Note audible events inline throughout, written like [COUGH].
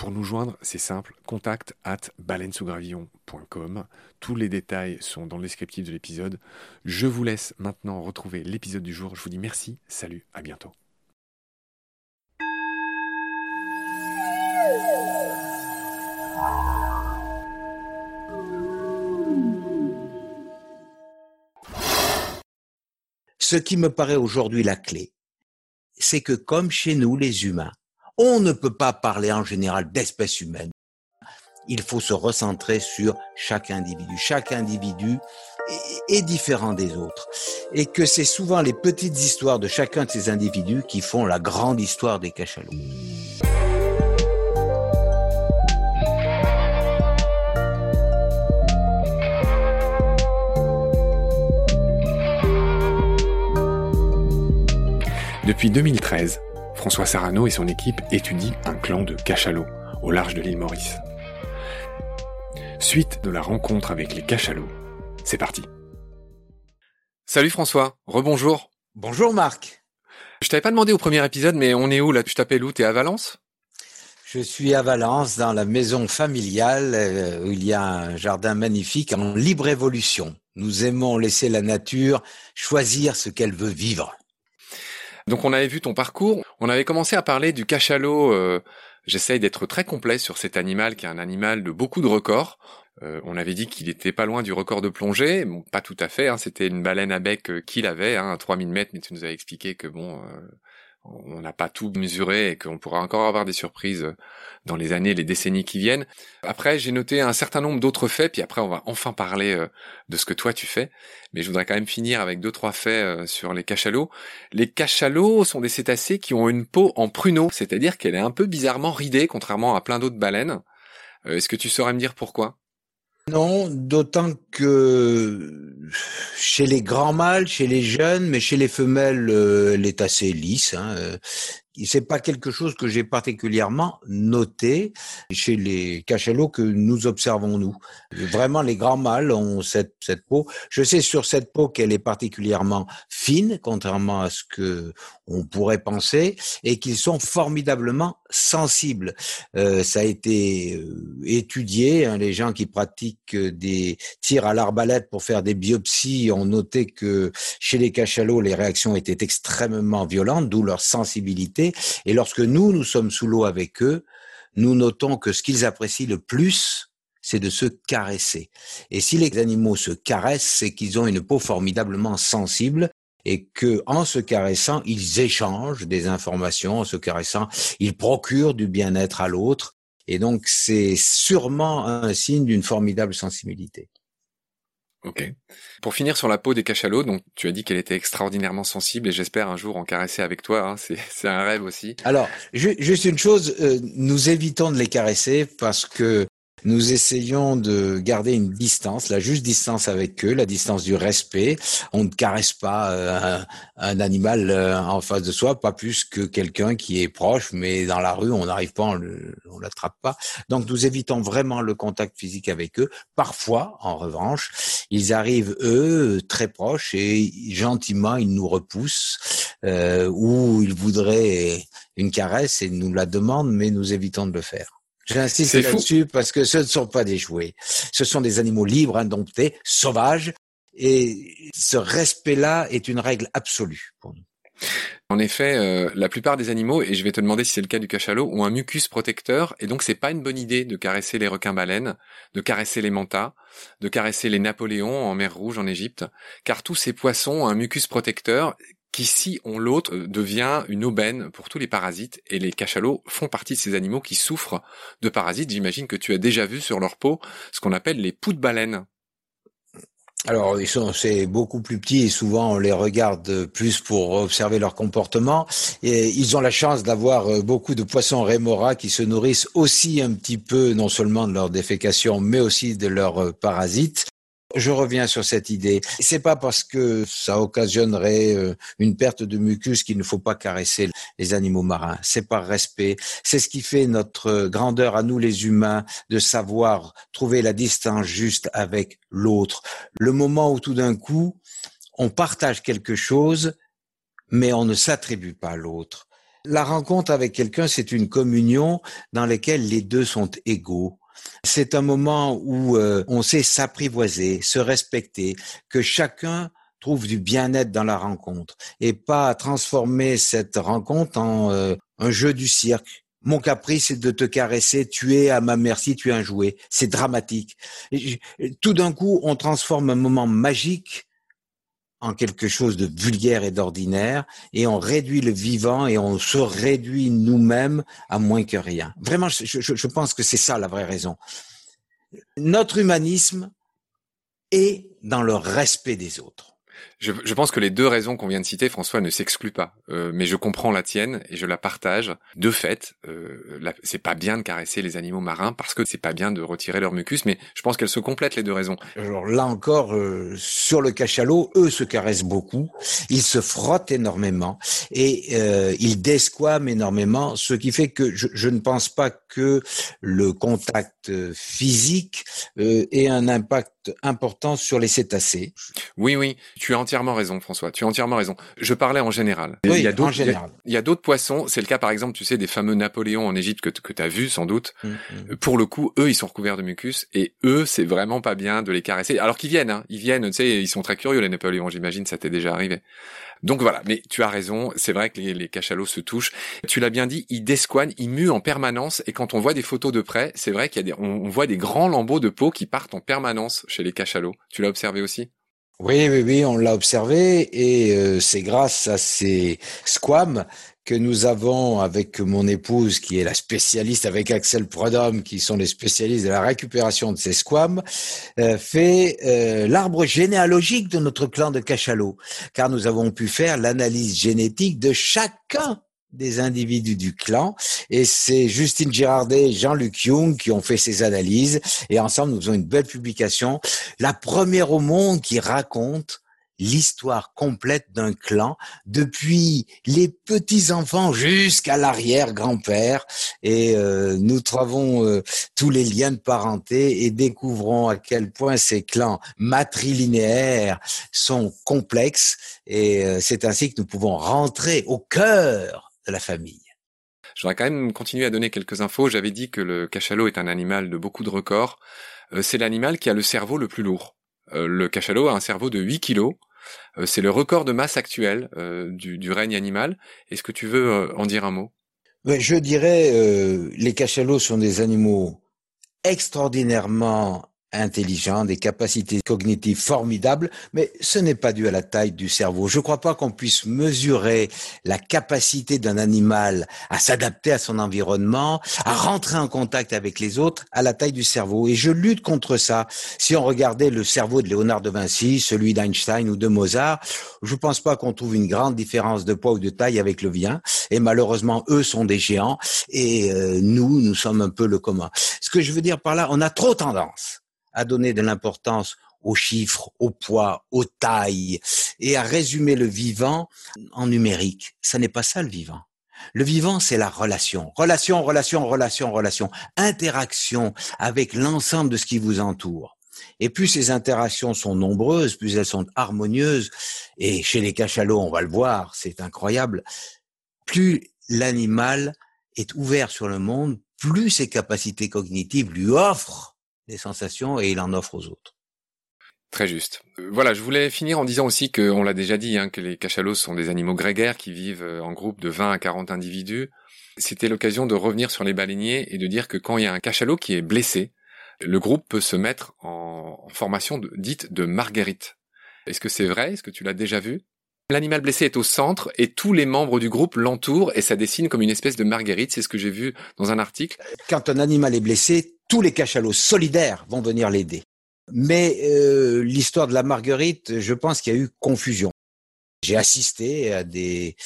Pour nous joindre, c'est simple, contact at baleinesougravillon.com. Tous les détails sont dans le descriptif de l'épisode. Je vous laisse maintenant retrouver l'épisode du jour. Je vous dis merci, salut, à bientôt. Ce qui me paraît aujourd'hui la clé, c'est que comme chez nous, les humains, on ne peut pas parler en général d'espèce humaine. Il faut se recentrer sur chaque individu. Chaque individu est différent des autres. Et que c'est souvent les petites histoires de chacun de ces individus qui font la grande histoire des cachalots. Depuis 2013, François Sarano et son équipe étudient un clan de cachalots au large de l'île Maurice. Suite de la rencontre avec les cachalots, c'est parti. Salut François, rebonjour. Bonjour Marc. Je t'avais pas demandé au premier épisode, mais on est où là? Tu t'appelles où? T'es à Valence? Je suis à Valence, dans la maison familiale, euh, où il y a un jardin magnifique en libre évolution. Nous aimons laisser la nature choisir ce qu'elle veut vivre. Donc on avait vu ton parcours, on avait commencé à parler du cachalot. Euh, J'essaye d'être très complet sur cet animal qui est un animal de beaucoup de records. Euh, on avait dit qu'il était pas loin du record de plongée, bon, pas tout à fait. Hein, C'était une baleine à bec euh, qu'il avait, hein, à 3000 mètres, mais tu nous avais expliqué que bon, euh, on n'a pas tout mesuré et qu'on pourra encore avoir des surprises dans les années, les décennies qui viennent. Après, j'ai noté un certain nombre d'autres faits, puis après, on va enfin parler euh, de ce que toi tu fais. Mais je voudrais quand même finir avec deux, trois faits euh, sur les cachalots. Les cachalots sont des cétacés qui ont une peau en pruneau, c'est-à-dire qu'elle est un peu bizarrement ridée, contrairement à plein d'autres baleines. Euh, est-ce que tu saurais me dire pourquoi? Non, d'autant que chez les grands mâles, chez les jeunes, mais chez les femelles, euh, elle est assez lisse. Hein, euh, c'est pas quelque chose que j'ai particulièrement noté chez les cachalots que nous observons nous. Vraiment, les grands mâles ont cette, peau. Je sais sur cette peau qu'elle est particulièrement fine, contrairement à ce que on pourrait penser, et qu'ils sont formidablement sensibles. Euh, ça a été euh, étudié. Hein, les gens qui pratiquent des tirs à l'arbalète pour faire des biopsies ont noté que chez les cachalots, les réactions étaient extrêmement violentes, d'où leur sensibilité et lorsque nous, nous sommes sous l'eau avec eux, nous notons que ce qu'ils apprécient le plus, c'est de se caresser. Et si les animaux se caressent, c'est qu'ils ont une peau formidablement sensible et que en se caressant, ils échangent des informations, en se caressant, ils procurent du bien-être à l'autre Et donc, c'est sûrement un signe d'une formidable sensibilité. Ok. Pour finir sur la peau des cachalots, donc tu as dit qu'elle était extraordinairement sensible et j'espère un jour en caresser avec toi. Hein, c'est un rêve aussi. Alors, juste une chose, euh, nous évitons de les caresser parce que nous essayons de garder une distance, la juste distance avec eux, la distance du respect. On ne caresse pas euh, un, animal euh, en face de soi, pas plus que quelqu'un qui est proche, mais dans la rue, on n'arrive pas, on l'attrape pas. Donc nous évitons vraiment le contact physique avec eux. Parfois, en revanche, ils arrivent eux très proches et gentiment ils nous repoussent euh, ou ils voudraient une caresse et nous la demandent, mais nous évitons de le faire. J'insiste là-dessus parce que ce ne sont pas des jouets. Ce sont des animaux libres, indomptés, sauvages. Et ce respect-là est une règle absolue pour nous. En effet, euh, la plupart des animaux, et je vais te demander si c'est le cas du cachalot, ont un mucus protecteur, et donc c'est pas une bonne idée de caresser les requins-baleines, de caresser les mantas, de caresser les napoléons en mer Rouge en Égypte, car tous ces poissons ont un mucus protecteur qui, si on l'autre, devient une aubaine pour tous les parasites, et les cachalots font partie de ces animaux qui souffrent de parasites. J'imagine que tu as déjà vu sur leur peau ce qu'on appelle les poux de baleine. Alors, ils sont, c'est beaucoup plus petit et souvent on les regarde plus pour observer leur comportement. Et ils ont la chance d'avoir euh, beaucoup de poissons rémora qui se nourrissent aussi un petit peu, non seulement de leur défécation, mais aussi de leurs euh, parasites. Je reviens sur cette idée. C'est pas parce que ça occasionnerait euh, une perte de mucus qu'il ne faut pas caresser les animaux marins. C'est par respect. C'est ce qui fait notre grandeur à nous les humains de savoir trouver la distance juste avec l'autre. Le moment où tout d'un coup, on partage quelque chose, mais on ne s'attribue pas à l'autre. La rencontre avec quelqu'un, c'est une communion dans laquelle les deux sont égaux. C'est un moment où euh, on sait s'apprivoiser, se respecter, que chacun trouve du bien-être dans la rencontre et pas transformer cette rencontre en euh, un jeu du cirque. Mon caprice, c'est de te caresser, tu es à ma merci, tu es un jouet. C'est dramatique. tout d'un coup, on transforme un moment magique en quelque chose de vulgaire et d'ordinaire, et on réduit le vivant et on se réduit nous-mêmes à moins que rien. Vraiment, je, pense que c'est ça la vraie raison. Notre humanisme est dans le respect des autres. Je, je, pense que les deux raisons qu'on vient de citer, François, ne s'excluent pas. Euh, mais je comprends la tienne et je la partage. De fait, euh, c'est pas bien de caresser les animaux marins parce que c'est pas bien de retirer leur mucus. Mais je pense qu'elles se complètent les deux raisons. Alors là encore, euh, sur le cachalot, eux se caressent beaucoup. Ils se frottent énormément et euh, ils desquament énormément, ce qui fait que je, je, ne pense pas que le contact physique ait un impact important sur les cétacés. Oui, oui, tu as entièrement raison, François. Tu as entièrement raison. Je parlais en général. Oui, il y a d'autres, Il y a, d'autres poissons. C'est le cas, par exemple, tu sais, des fameux Napoléons en Égypte que, que tu as vu sans doute. Hum, hum. Pour le coup, eux, ils sont recouverts de mucus et eux, c'est vraiment pas bien de les caresser. Alors qu'ils viennent, hein. Ils viennent, tu sais, ils sont très curieux, les Napoléons, j'imagine, ça t'est déjà arrivé. Donc voilà, mais tu as raison, c'est vrai que les, cachalots se touchent. Tu l'as bien dit, ils desquanent, ils muent en permanence, et quand on voit des photos de près, c'est vrai qu'il y a des, on voit des grands lambeaux de peau qui partent en permanence chez les cachalots. Tu l'as observé aussi? Oui, oui, oui, on l'a observé et euh, c'est grâce à ces squames que nous avons avec mon épouse qui est la spécialiste avec Axel Prodhomme qui sont les spécialistes de la récupération de ces squames euh, fait euh, l'arbre généalogique de notre clan de cachalots car nous avons pu faire l'analyse génétique de chacun des individus du clan. Et c'est Justine Girardet et Jean-Luc Young qui ont fait ces analyses. Et ensemble, nous faisons une belle publication, la première au monde qui raconte l'histoire complète d'un clan depuis les petits-enfants jusqu'à l'arrière-grand-père et euh, nous trouvons euh, tous les liens de parenté et découvrons à quel point ces clans matrilinéaires sont complexes et euh, c'est ainsi que nous pouvons rentrer au cœur de la famille. Je voudrais quand même continuer à donner quelques infos. J'avais dit que le cachalot est un animal de beaucoup de records. Euh, c'est l'animal qui a le cerveau le plus lourd. Euh, le cachalot a un cerveau de 8 kilos. Euh, c'est le record de masse actuel du, règne animal. Est-ce que tu veux en dire un mot? Je dirais, les cachalots sont des animaux extraordinairement intelligents, des capacités cognitives formidables, mais ce n'est pas dû à la taille du cerveau. Je ne crois pas qu'on puisse mesurer la capacité d'un animal à s'adapter à son environnement, à rentrer en contact avec les autres à la taille du cerveau. Et je lutte contre ça. Si on regardait le cerveau de Léonard de Vinci, celui d'Einstein ou de Mozart, je ne pense pas qu'on trouve une grande différence de poids ou de taille avec le vien. Et malheureusement, eux sont des géants et euh, nous, nous sommes un peu le commun. Ce que je veux dire par là, on a trop tendance à donner de l'importance aux chiffres, au poids, aux tailles, et à résumer le vivant en numérique. Ça n'est pas ça le vivant. Le vivant, c'est la relation. Relation, relation, relation, relation. Interaction avec l'ensemble de ce qui vous entoure. Et plus ces interactions sont nombreuses, plus elles sont harmonieuses, et chez les cachalots, on va le voir, c'est incroyable, plus l'animal est ouvert sur le monde, plus ses capacités cognitives lui offrent des sensations et il en offre aux autres. Très juste. Euh, voilà, je voulais finir en disant aussi que, on l'a déjà dit, hein, que les cachalots sont des animaux grégaires qui vivent euh, en groupe de 20 à 40 individus. C'était l'occasion de revenir sur les baleiniers et de dire que quand il y a un cachalot qui est blessé, le groupe peut se mettre en, formation dite de marguerite. Est-ce que c'est vrai? Est-ce que tu l'as déjà vu? L'animal blessé est au centre et tous les membres du groupe l'entourent et ça dessine comme une espèce de marguerite. C'est ce que j'ai vu dans un article. Quand un animal est blessé, tous les cachalots solidaires vont venir l'aider. Mais euh, l'histoire de la marguerite, je pense qu'il y a eu confusion. J'ai assisté à des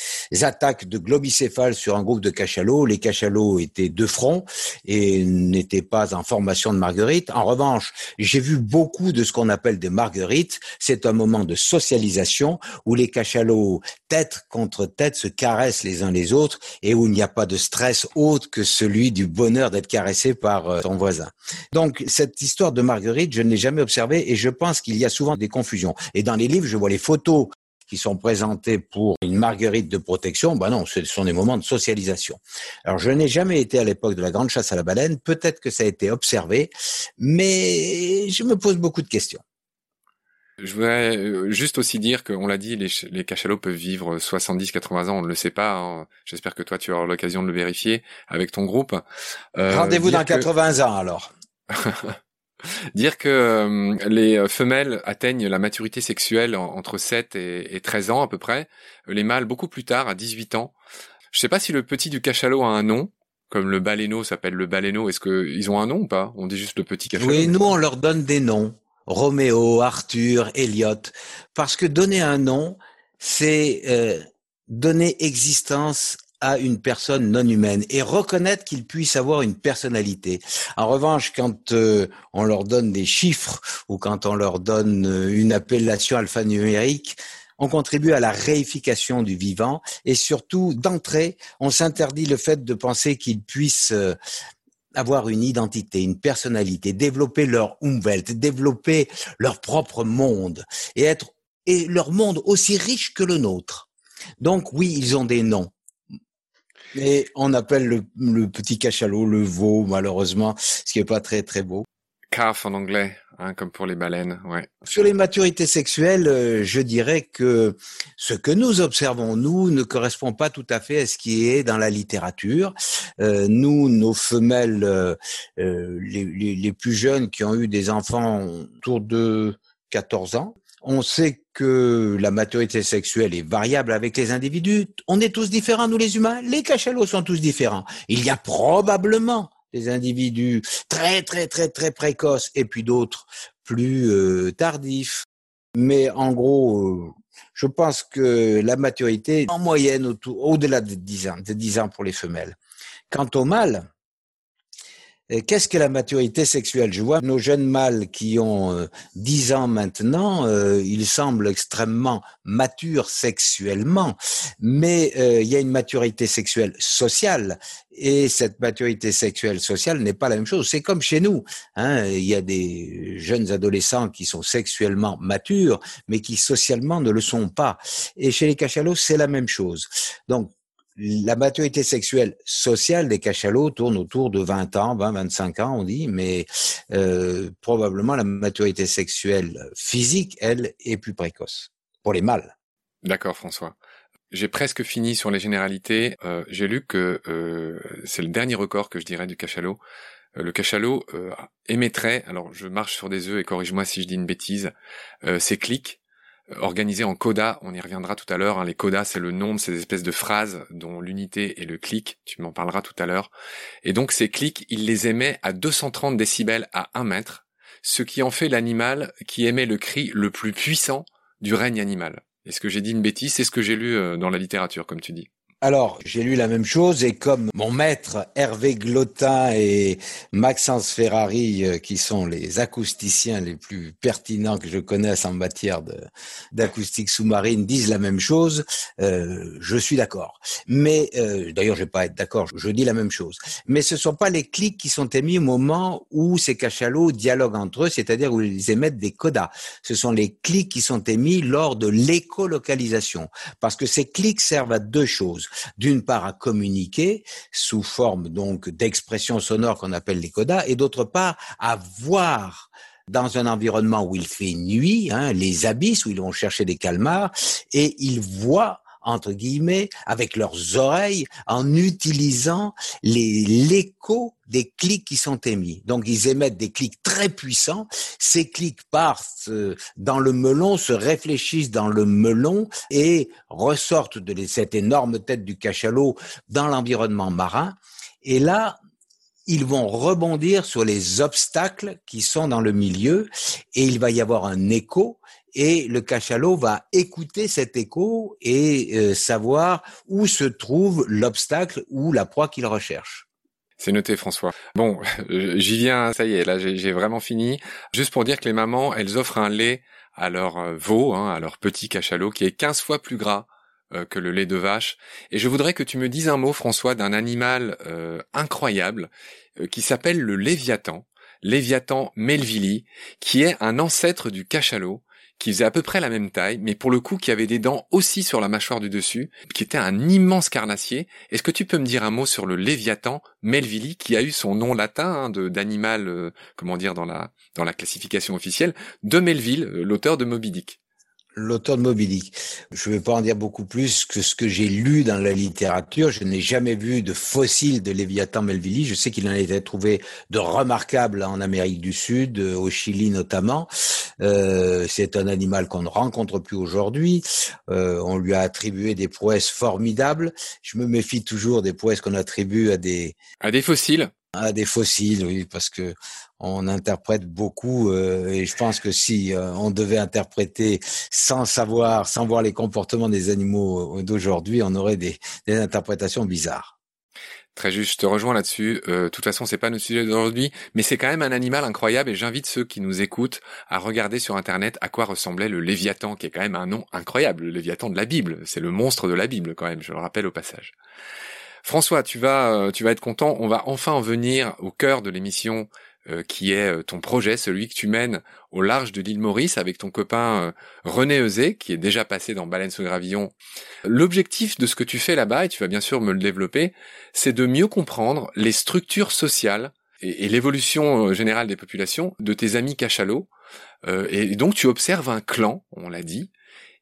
attaques de globicéphales sur un groupe de cachalots. Les cachalots étaient de front et n'étaient pas en formation de marguerite. En revanche, j'ai vu beaucoup de ce qu'on appelle des marguerites. C'est un moment de socialisation où les cachalots, tête contre tête, se caressent les uns les autres et où il n'y a pas de stress autre que celui du bonheur d'être caressé par euh, ton voisin. Donc, cette histoire de marguerite, je ne l'ai jamais observée et je pense qu'il y a souvent des confusions. Et dans les livres, je vois les photos qui sont présentés pour une marguerite de protection, ben non, ce sont des moments de socialisation. Alors je n'ai jamais été à l'époque de la grande chasse à la baleine, peut-être que ça a été observé, mais je me pose beaucoup de questions. Je voudrais euh, juste aussi dire qu'on l'a dit, les, cachalots peuvent vivre 70-80 ans, on ne le sait pas. Hein. J'espère que toi, tu auras l'occasion de le vérifier avec ton groupe. Euh, Rendez-vous dans 80 ans alors. [LAUGHS] Dire que euh, les femelles atteignent la maturité sexuelle entre 7 et, 13 ans à peu près, les mâles beaucoup plus tard, à 18 ans. Je sais pas si le petit du cachalot a un nom, comme le baleineau s'appelle le baleineau. Est-ce qu'ils ont un nom ou pas? On dit juste le petit cachalot. Oui, nous on leur donne des noms. Roméo, Arthur, Elliot. Parce que donner un nom, c'est euh, donner existence à une personne non humaine et reconnaître qu'il puisse avoir une personnalité. En revanche, quand euh, on leur donne des chiffres ou quand on leur donne euh, une appellation alphanumérique, on contribue à la réification du vivant et surtout d'entrée, on s'interdit le fait de penser qu'ils puissent euh, avoir une identité, une personnalité, développer leur Umwelt, développer leur propre monde et être et leur monde aussi riche que le nôtre. Donc oui, ils ont des noms, et on appelle le, petit cachalot le veau, malheureusement, ce qui est pas très très beau. Calf en anglais, hein, comme pour les baleines, ouais. Sur les maturités sexuelles, euh, je dirais que ce que nous observons, nous, ne correspond pas tout à fait à ce qui est dans la littérature. Euh, nous, nos femelles, euh, les, les, les, plus jeunes qui ont eu des enfants autour de 14 ans, on sait que la maturité sexuelle est variable avec les individus. On est tous différents, nous les humains. Les cachalots sont tous différents. Il y a probablement des individus très, très, très, très précoces et puis d'autres plus euh, tardifs. Mais en gros, euh, je pense que la maturité, en moyenne, au-delà de 10 ans, de 10 ans pour les femelles. Quant au mâle, Qu'est-ce que la maturité sexuelle? Je vois nos jeunes mâles qui ont 10 euh, ans maintenant, euh, ils semblent extrêmement matures sexuellement, mais euh, il y a une maturité sexuelle sociale, et cette maturité sexuelle sociale n'est pas la même chose. C'est comme chez nous, hein, il y a des jeunes adolescents qui sont sexuellement matures, mais qui socialement ne le sont pas. Et chez les cachalots, c'est la même chose. Donc, la maturité sexuelle sociale des cachalots tourne autour de 20 ans, 20, 25 ans, on dit, mais euh, probablement la maturité sexuelle physique, elle, est plus précoce pour les mâles. D'accord, François. J'ai presque fini sur les généralités. Euh, j'ai lu que euh, c'est le dernier record que je dirais du cachalot. le cachalot émettrait, alors je marche sur des œufs et corrige-moi si je dis une bêtise, ces clics organisés en coda, on y reviendra tout à l'heure, hein. les codas c'est le nom de ces espèces de phrases dont l'unité est le clic, tu m'en parleras tout à l'heure, et donc ces clics, il les émet à 230 décibels à 1 mètre, ce qui en fait l'animal qui émet le cri le plus puissant du règne animal. Est-ce que j'ai dit une bêtise C'est ce que j'ai lu dans la littérature, comme tu dis. Alors, j'ai lu la même chose et comme mon maître Hervé Glotin et Maxence Ferrari, euh, qui sont les acousticiens les plus pertinents que je connaisse en matière d'acoustique sous-marine, disent la même chose, euh, je suis d'accord. Mais euh, d'ailleurs, je vais pas être d'accord, je dis la même chose. Mais ce sont pas les clics qui sont émis au moment où ces cachalots dialoguent entre eux, c'est-à-dire où ils émettent des codas. Ce sont les clics qui sont émis lors de l'écolocalisation, parce que ces clics servent à deux choses d'une part à communiquer sous forme donc d'expressions sonores qu'on appelle les codas, et d'autre part à voir dans un environnement où il fait nuit, hein, les abysses où ils vont chercher des calmars, et ils voient entre guillemets, avec leurs oreilles, en utilisant l'écho des clics qui sont émis. Donc ils émettent des clics très puissants. Ces clics partent euh, dans le melon, se réfléchissent dans le melon et ressortent de cette énorme tête du cachalot dans l'environnement marin. Et là, ils vont rebondir sur les obstacles qui sont dans le milieu et il va y avoir un écho et le cachalot va écouter cet écho et euh, savoir où se trouve l'obstacle ou la proie qu'il recherche. C'est noté, François. Bon, [LAUGHS] j'y viens, ça y est, là j'ai vraiment fini. Juste pour dire que les mamans, elles offrent un lait à leur euh, veau, hein, à leur petit cachalot, qui est 15 fois plus gras euh, que le lait de vache. Et je voudrais que tu me dises un mot, François, d'un animal incroyable qui s'appelle le léviathan. Léviathan melvili, qui est un ancêtre du cachalot qui faisait à peu près la même taille, mais pour le coup qui avait des dents aussi sur la mâchoire du dessus, qui était un immense carnassier. Est-ce que tu peux me dire un mot sur le Léviathan melvili, qui a eu son nom latin hein, d'animal, euh, comment dire, dans la, dans la classification officielle, de Melville, euh, l'auteur de Moby Dick? L'auteur de Moby Dick. Je ne vais pas en dire beaucoup plus que ce que j'ai lu dans la littérature. Je n'ai jamais vu de fossile de Léviathan melvili. Je sais qu'il en a été trouvé de remarquables en Amérique du Sud, euh, au Chili notamment. Euh, c'est un animal qu'on ne rencontre plus aujourd'hui. Euh, on lui a attribué des prouesses formidables. Je me méfie toujours des prouesses qu'on attribue à des à des fossiles. À des fossiles, oui, parce que on interprète beaucoup euh, et je pense que si euh, on devait interpréter sans savoir, sans voir les comportements des animaux d'aujourd'hui, on aurait des, interprétations bizarres. Très juste, je te rejoins là-dessus. Euh, de toute façon, c'est pas notre sujet d'aujourd'hui, mais c'est quand même un animal incroyable et j'invite ceux qui nous écoutent à regarder sur internet à quoi ressemblait le Léviathan, qui est quand même un nom incroyable, le Léviathan de la Bible. C'est le monstre de la Bible quand même, je le rappelle au passage. François, tu vas, tu vas être content. On va enfin en venir au cœur de l'émission euh, qui est euh, ton projet, celui que tu mènes au large de l'île Maurice avec ton copain euh, René Eusé, qui est déjà passé dans Baleine sous Gravillon. L'objectif de ce que tu fais là-bas, et tu vas bien sûr me le développer, c'est de mieux comprendre les structures sociales et, l'évolution générale des populations de tes amis cachalots. et donc tu observes un clan, on l'a dit,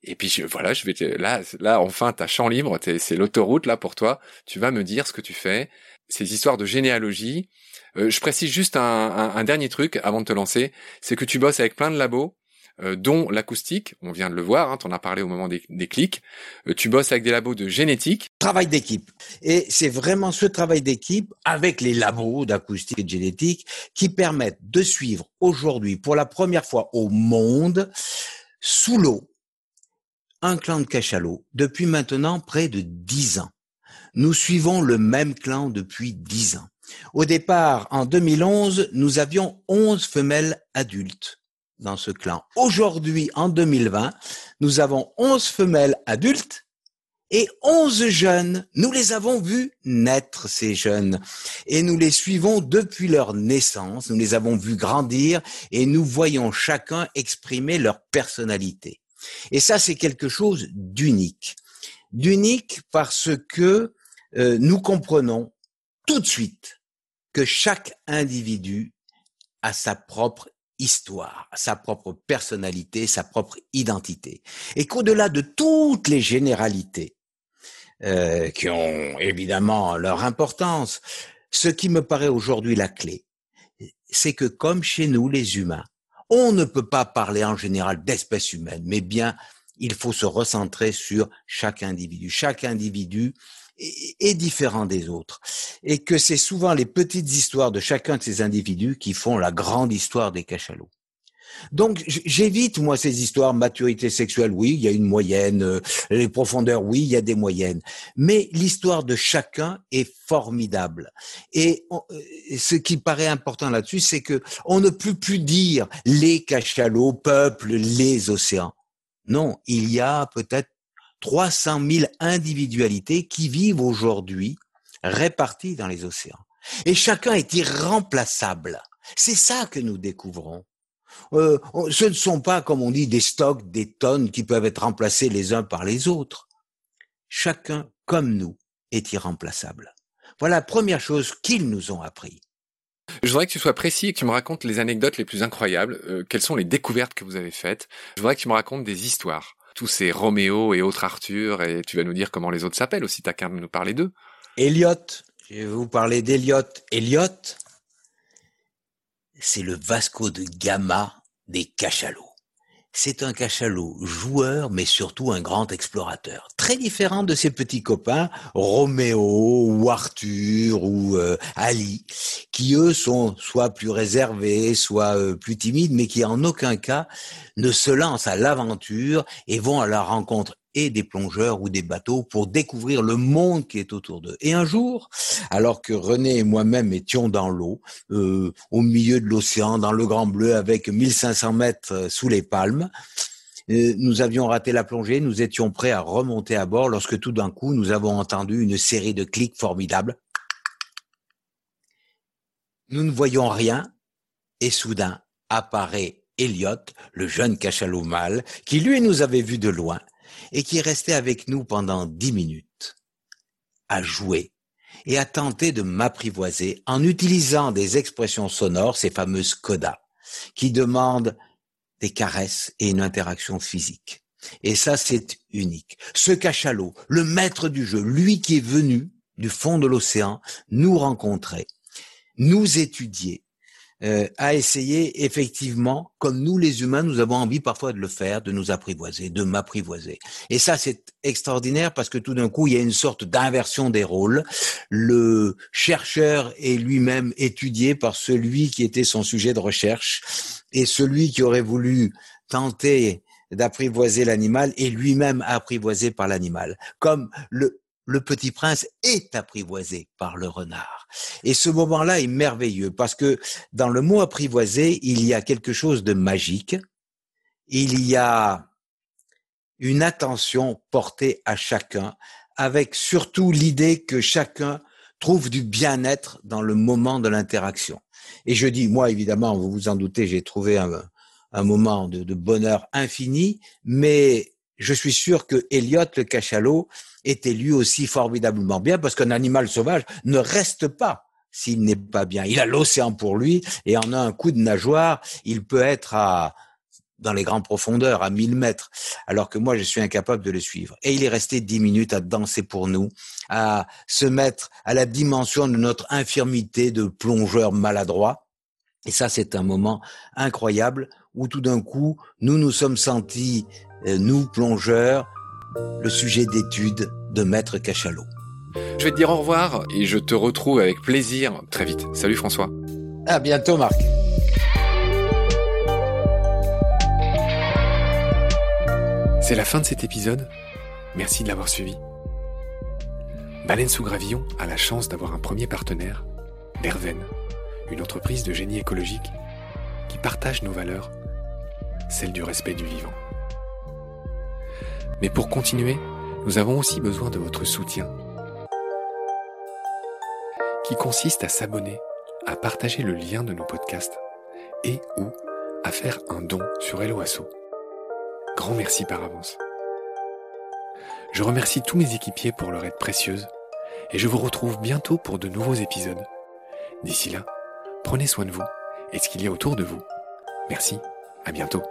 et puis voilà, je vais te, là, là enfin, t'as champ libre, c'est l'autoroute là pour toi. Tu vas me dire ce que tu fais. Ces histoires de généalogie, euh, je précise juste un, dernier truc avant de te lancer, c'est que tu bosses avec plein de labos, euh, dont l'acoustique, on vient de le voir, hein, tu en as parlé au moment des, clics, euh, tu bosses avec des labos de génétique. Travail d'équipe. Et c'est vraiment ce travail d'équipe avec les labos d'acoustique et de génétique qui permettent de suivre aujourd'hui, pour la première fois au monde, sous l'eau, un clan de cachalots depuis maintenant près de dix ans. Nous suivons le même clan depuis dix ans. Au départ, en 2011, nous avions 11 femelles adultes dans ce clan. Aujourd'hui, en 2020, nous avons 11 femelles adultes et 11 jeunes. Nous les avons vus naître, ces jeunes, et nous les suivons depuis leur naissance. Nous les avons vus grandir et nous voyons chacun exprimer leur personnalité. Et ça, c'est quelque chose d'unique. D'unique parce que euh, nous comprenons tout de suite que chaque individu a sa propre histoire, sa propre personnalité, sa propre identité. Et qu'au-delà de toutes les généralités, euh, qui ont évidemment leur importance, ce qui me paraît aujourd'hui la clé, c'est que comme chez nous, les humains, on ne peut pas parler en général d'espèce humaine, mais bien il faut se recentrer sur chaque individu. Chaque individu est différent des autres. Et que c'est souvent les petites histoires de chacun de ces individus qui font la grande histoire des cachalots. Donc j'évite moi ces histoires maturité sexuelle, oui, il y a une moyenne, euh, les profondeurs, oui, il y a des moyennes, mais l'histoire de chacun est formidable. Et euh, ce qui paraît important là-dessus, c'est que on ne peut plus dire les cachalots peuplent les océans. Non, il y a peut-être 300 000 individualités qui vivent aujourd'hui réparties dans les océans. Et chacun est irremplaçable. C'est ça que nous découvrons. Euh, ce ne sont pas, comme on dit, des stocks, des tonnes qui peuvent être remplacés les uns par les autres. Chacun, comme nous, est irremplaçable. Voilà la première chose qu'ils nous ont appris. Je voudrais que tu sois précis et que tu me racontes les anecdotes les plus incroyables. Euh, quelles sont les découvertes que vous avez faites? Je voudrais que tu me racontes des histoires. Tous ces Roméo et autres Arthur, et tu vas nous dire comment les autres s'appellent aussi, t'as qu'à nous parler d'eux. Elliot, je vais vous parler d'Eliot. Elliot, c'est le Vasco de Gama des cachalots. C'est un cachalot joueur, mais surtout un grand explorateur. Très différent de ses petits copains, Roméo ou Arthur ou euh, Ali, qui eux sont soit plus réservés, soit euh, plus timides, mais qui en aucun cas ne se lancent à l'aventure et vont à la rencontre et des plongeurs ou des bateaux pour découvrir le monde qui est autour d'eux. Et un jour, alors que René et moi-même étions dans l'eau, euh, au milieu de l'océan, dans le Grand Bleu, avec 1500 mètres euh, sous les palmes, euh, nous avions raté la plongée, nous étions prêts à remonter à bord lorsque tout d'un coup, nous avons entendu une série de clics formidables. Nous ne voyons rien et soudain apparaît Elliot, le jeune cachalot mâle, qui lui nous avait vus de loin et qui est resté avec nous pendant dix minutes, à jouer et à tenter de m'apprivoiser en utilisant des expressions sonores, ces fameuses codas, qui demandent des caresses et une interaction physique. Et ça, c'est unique. Ce cachalot, le maître du jeu, lui qui est venu du fond de l'océan, nous rencontrer, nous étudier, euh, à essayer effectivement, comme nous les humains, nous avons envie parfois de le faire, de nous apprivoiser, de m'apprivoiser. Et ça, c'est extraordinaire parce que tout d'un coup, il y a une sorte d'inversion des rôles. Le chercheur est lui-même étudié par celui qui était son sujet de recherche et celui qui aurait voulu tenter d'apprivoiser l'animal est lui-même apprivoisé par l'animal. Comme le, le petit prince est apprivoisé par le renard. Et ce moment-là est merveilleux parce que dans le mot apprivoiser, il y a quelque chose de magique. Il y a une attention portée à chacun avec surtout l'idée que chacun trouve du bien-être dans le moment de l'interaction. Et je dis, moi, évidemment, vous vous en doutez, j'ai trouvé un, moment de bonheur infini, mais je suis sûr que Elliot le cachalot était lui aussi formidablement bien parce qu'un animal sauvage ne reste pas s'il n'est pas bien. Il a l'océan pour lui et en un coup de nageoire, il peut être à dans les grandes profondeurs, à 1000 mètres, alors que moi, je suis incapable de le suivre. Et il est resté dix minutes à danser pour nous, à se mettre à la dimension de notre infirmité de plongeur maladroit. Et ça, c'est un moment incroyable où tout d'un coup, nous nous sommes sentis nous, plongeurs, le sujet d'étude de Maître Cachalot. Je vais te dire au revoir et je te retrouve avec plaisir très vite. Salut François. À bientôt Marc. C'est la fin de cet épisode. Merci de l'avoir suivi. Baleine sous gravillon a la chance d'avoir un premier partenaire, Berven, une entreprise de génie écologique qui partage nos valeurs, celles du respect du vivant. Mais pour continuer, nous avons aussi besoin de votre soutien, qui consiste à s'abonner, à partager le lien de nos podcasts et ou à faire un don sur Helloasso. Grand merci par avance. Je remercie tous mes équipiers pour leur aide précieuse et je vous retrouve bientôt pour de nouveaux épisodes. D'ici là, prenez soin de vous et de ce qu'il y a autour de vous. Merci, à bientôt.